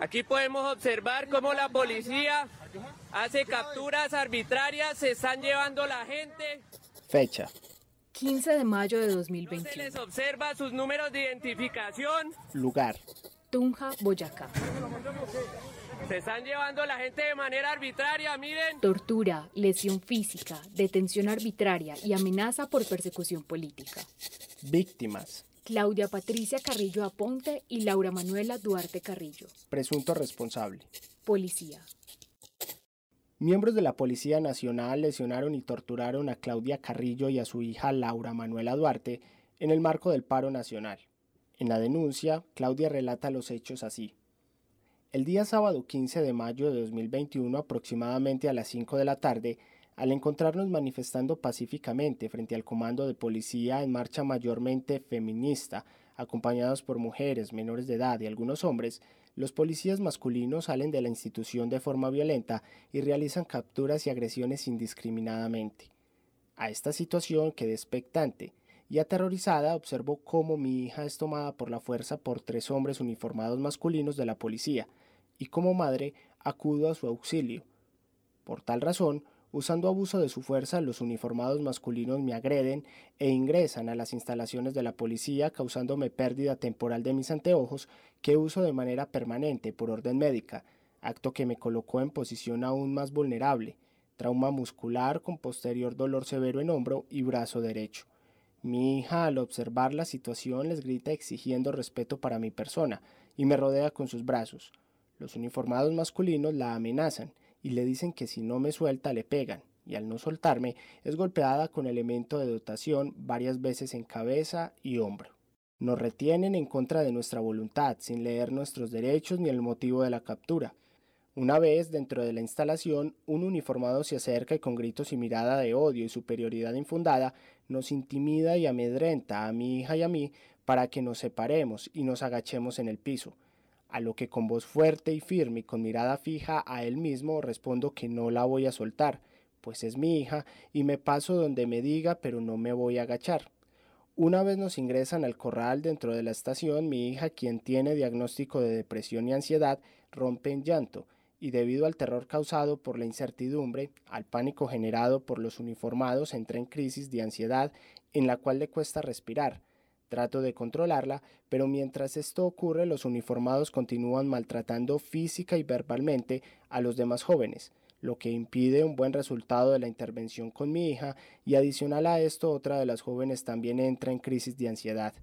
Aquí podemos observar cómo la policía hace capturas arbitrarias, se están llevando la gente. Fecha. 15 de mayo de 2021. Se les observa sus números de identificación. Lugar. Tunja, Boyacá. Se están llevando la gente de manera arbitraria, miren. Tortura, lesión física, detención arbitraria y amenaza por persecución política. Víctimas. Claudia Patricia Carrillo Aponte y Laura Manuela Duarte Carrillo. Presunto responsable. Policía. Miembros de la Policía Nacional lesionaron y torturaron a Claudia Carrillo y a su hija Laura Manuela Duarte en el marco del paro nacional. En la denuncia, Claudia relata los hechos así. El día sábado 15 de mayo de 2021, aproximadamente a las 5 de la tarde, al encontrarnos manifestando pacíficamente frente al comando de policía en marcha mayormente feminista, acompañados por mujeres menores de edad y algunos hombres, los policías masculinos salen de la institución de forma violenta y realizan capturas y agresiones indiscriminadamente. A esta situación quedé expectante y aterrorizada observo cómo mi hija es tomada por la fuerza por tres hombres uniformados masculinos de la policía, y como madre acudo a su auxilio. Por tal razón, Usando abuso de su fuerza, los uniformados masculinos me agreden e ingresan a las instalaciones de la policía causándome pérdida temporal de mis anteojos que uso de manera permanente por orden médica, acto que me colocó en posición aún más vulnerable, trauma muscular con posterior dolor severo en hombro y brazo derecho. Mi hija al observar la situación les grita exigiendo respeto para mi persona y me rodea con sus brazos. Los uniformados masculinos la amenazan y le dicen que si no me suelta le pegan, y al no soltarme es golpeada con elemento de dotación varias veces en cabeza y hombro. Nos retienen en contra de nuestra voluntad, sin leer nuestros derechos ni el motivo de la captura. Una vez dentro de la instalación, un uniformado se acerca y con gritos y mirada de odio y superioridad infundada nos intimida y amedrenta a mi hija y a mí para que nos separemos y nos agachemos en el piso a lo que con voz fuerte y firme y con mirada fija a él mismo respondo que no la voy a soltar, pues es mi hija y me paso donde me diga pero no me voy a agachar. Una vez nos ingresan al corral dentro de la estación, mi hija, quien tiene diagnóstico de depresión y ansiedad, rompe en llanto, y debido al terror causado por la incertidumbre, al pánico generado por los uniformados, entra en crisis de ansiedad en la cual le cuesta respirar, Trato de controlarla, pero mientras esto ocurre los uniformados continúan maltratando física y verbalmente a los demás jóvenes, lo que impide un buen resultado de la intervención con mi hija y adicional a esto otra de las jóvenes también entra en crisis de ansiedad.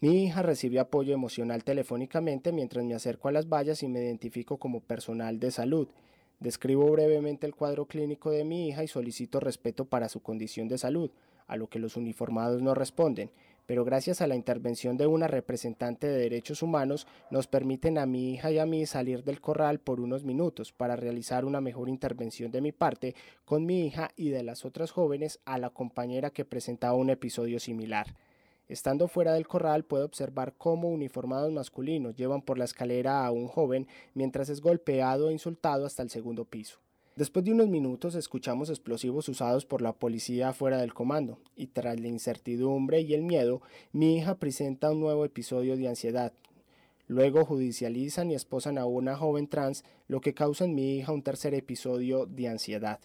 Mi hija recibe apoyo emocional telefónicamente mientras me acerco a las vallas y me identifico como personal de salud. Describo brevemente el cuadro clínico de mi hija y solicito respeto para su condición de salud, a lo que los uniformados no responden, pero gracias a la intervención de una representante de derechos humanos nos permiten a mi hija y a mí salir del corral por unos minutos para realizar una mejor intervención de mi parte con mi hija y de las otras jóvenes a la compañera que presentaba un episodio similar. Estando fuera del corral puedo observar cómo uniformados masculinos llevan por la escalera a un joven mientras es golpeado e insultado hasta el segundo piso. Después de unos minutos escuchamos explosivos usados por la policía fuera del comando, y tras la incertidumbre y el miedo, mi hija presenta un nuevo episodio de ansiedad. Luego judicializan y esposan a una joven trans, lo que causa en mi hija un tercer episodio de ansiedad.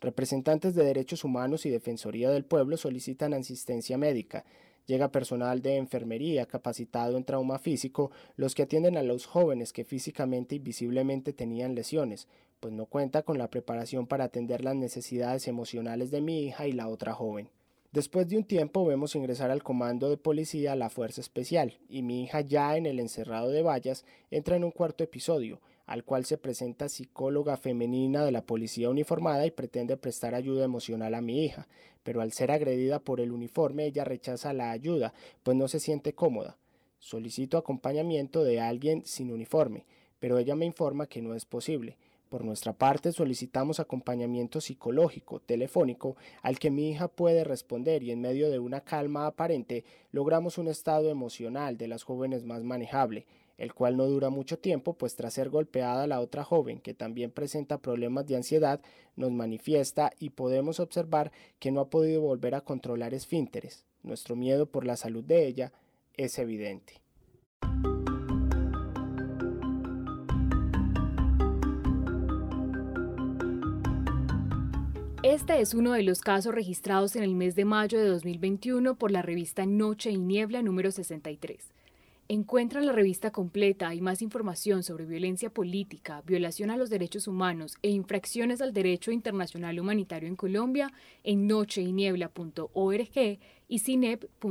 Representantes de derechos humanos y Defensoría del Pueblo solicitan asistencia médica, Llega personal de enfermería capacitado en trauma físico, los que atienden a los jóvenes que físicamente y visiblemente tenían lesiones, pues no cuenta con la preparación para atender las necesidades emocionales de mi hija y la otra joven. Después de un tiempo vemos ingresar al comando de policía la Fuerza Especial y mi hija ya en el encerrado de vallas entra en un cuarto episodio, al cual se presenta psicóloga femenina de la policía uniformada y pretende prestar ayuda emocional a mi hija, pero al ser agredida por el uniforme ella rechaza la ayuda, pues no se siente cómoda. Solicito acompañamiento de alguien sin uniforme, pero ella me informa que no es posible. Por nuestra parte solicitamos acompañamiento psicológico, telefónico, al que mi hija puede responder y en medio de una calma aparente logramos un estado emocional de las jóvenes más manejable, el cual no dura mucho tiempo, pues tras ser golpeada la otra joven, que también presenta problemas de ansiedad, nos manifiesta y podemos observar que no ha podido volver a controlar esfínteres. Nuestro miedo por la salud de ella es evidente. Este es uno de los casos registrados en el mes de mayo de 2021 por la revista Noche y Niebla número 63. Encuentra la revista completa y más información sobre violencia política, violación a los derechos humanos e infracciones al derecho internacional humanitario en Colombia en nocheyniebla.org y cinep.org.co.